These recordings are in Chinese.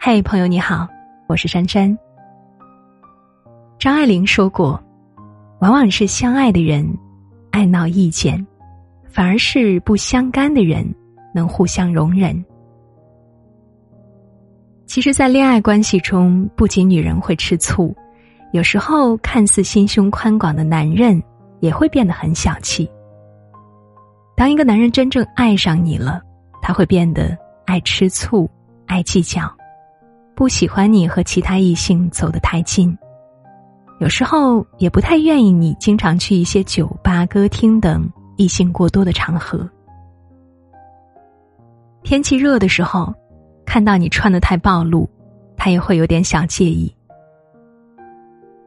嘿，朋友你好，我是珊珊。张爱玲说过，往往是相爱的人爱闹意见，反而是不相干的人能互相容忍。其实，在恋爱关系中，不仅女人会吃醋，有时候看似心胸宽广的男人也会变得很小气。当一个男人真正爱上你了，他会变得爱吃醋、爱计较，不喜欢你和其他异性走得太近。有时候也不太愿意你经常去一些酒吧、歌厅等异性过多的场合。天气热的时候，看到你穿的太暴露，他也会有点小介意。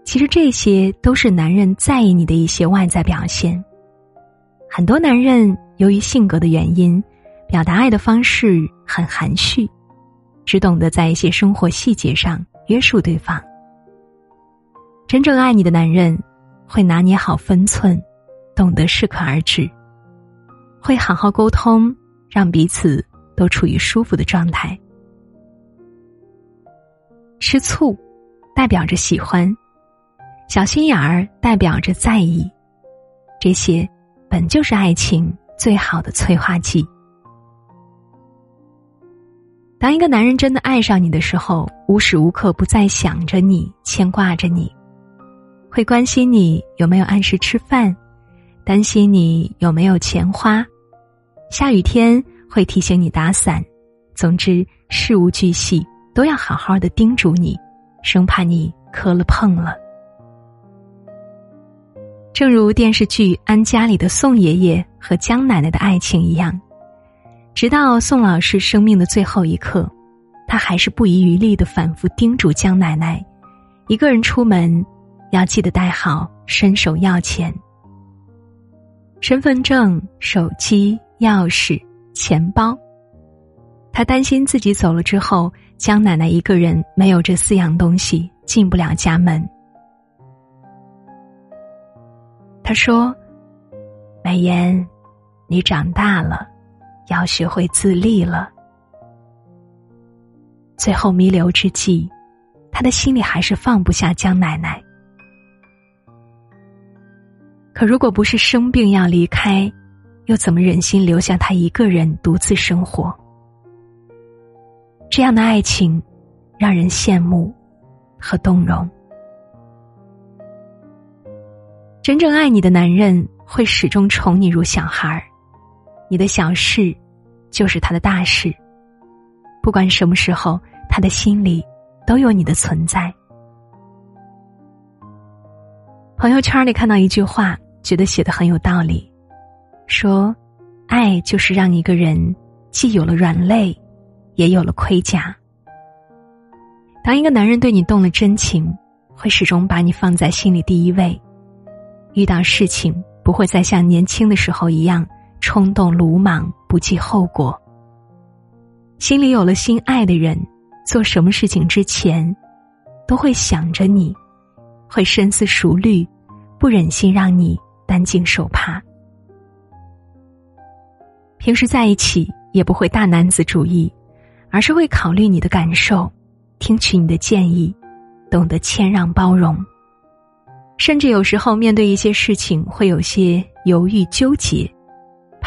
其实这些都是男人在意你的一些外在表现。很多男人由于性格的原因，表达爱的方式很含蓄，只懂得在一些生活细节上约束对方。真正爱你的男人，会拿捏好分寸，懂得适可而止，会好好沟通，让彼此都处于舒服的状态。吃醋，代表着喜欢；小心眼儿，代表着在意。这些。本就是爱情最好的催化剂。当一个男人真的爱上你的时候，无时无刻不在想着你，牵挂着你，会关心你有没有按时吃饭，担心你有没有钱花，下雨天会提醒你打伞，总之事无巨细都要好好的叮嘱你，生怕你磕了碰了。正如电视剧《安家》里的宋爷爷和江奶奶的爱情一样，直到宋老师生命的最后一刻，他还是不遗余力的反复叮嘱江奶奶：一个人出门要记得带好伸手要钱、身份证、手机、钥匙、钱包。他担心自己走了之后，江奶奶一个人没有这四样东西进不了家门。他说：“美妍，你长大了，要学会自立了。”最后弥留之际，他的心里还是放不下江奶奶。可如果不是生病要离开，又怎么忍心留下他一个人独自生活？这样的爱情，让人羡慕和动容。真正爱你的男人会始终宠你如小孩儿，你的小事就是他的大事。不管什么时候，他的心里都有你的存在。朋友圈里看到一句话，觉得写的很有道理，说：“爱就是让一个人既有了软肋，也有了盔甲。当一个男人对你动了真情，会始终把你放在心里第一位。”遇到事情不会再像年轻的时候一样冲动鲁莽不计后果。心里有了心爱的人，做什么事情之前，都会想着你，会深思熟虑，不忍心让你担惊受怕。平时在一起也不会大男子主义，而是会考虑你的感受，听取你的建议，懂得谦让包容。甚至有时候面对一些事情会有些犹豫纠结，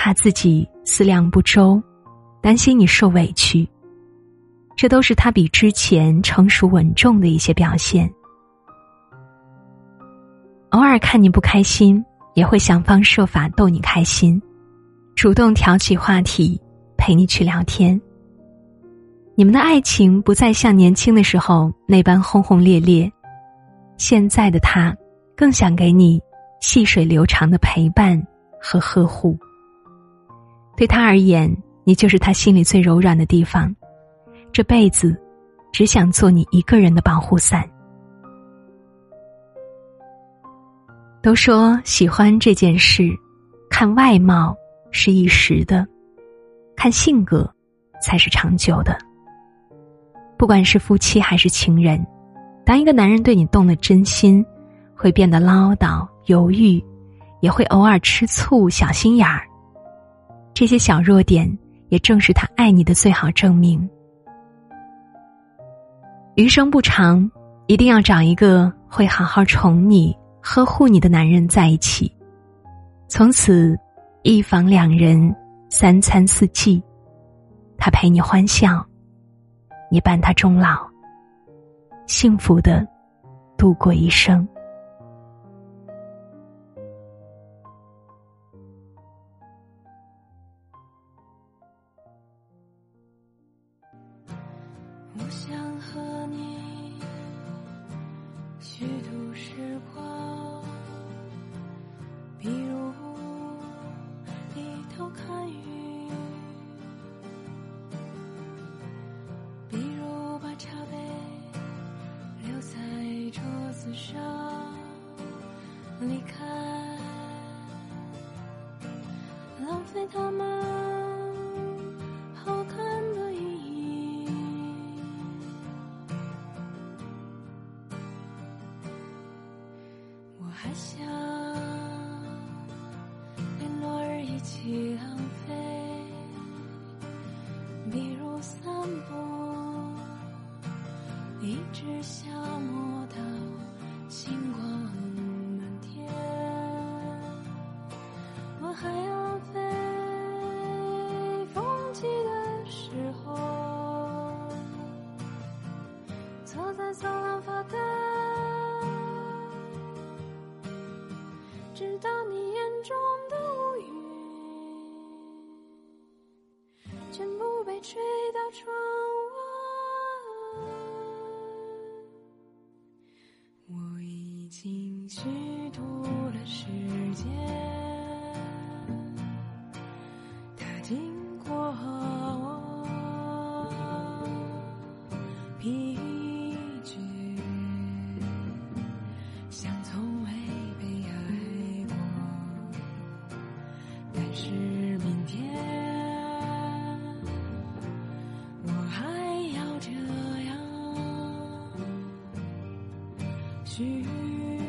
怕自己思量不周，担心你受委屈。这都是他比之前成熟稳重的一些表现。偶尔看你不开心，也会想方设法逗你开心，主动挑起话题，陪你去聊天。你们的爱情不再像年轻的时候那般轰轰烈烈，现在的他。更想给你细水流长的陪伴和呵护。对他而言，你就是他心里最柔软的地方，这辈子只想做你一个人的保护伞。都说喜欢这件事，看外貌是一时的，看性格才是长久的。不管是夫妻还是情人，当一个男人对你动了真心。会变得唠叨、犹豫，也会偶尔吃醋、小心眼儿。这些小弱点，也正是他爱你的最好证明。余生不长，一定要找一个会好好宠你、呵护你的男人在一起，从此一房两人，三餐四季，他陪你欢笑，你伴他终老，幸福的度过一生。我想和你虚度时光，比如低头看雨，比如把茶杯留在桌子上离开，浪费他们。还想连落日一起浪费，比如散步，一直消磨到星光满天。我还要浪费风起的时候，坐在走廊发呆。心虚度了时给。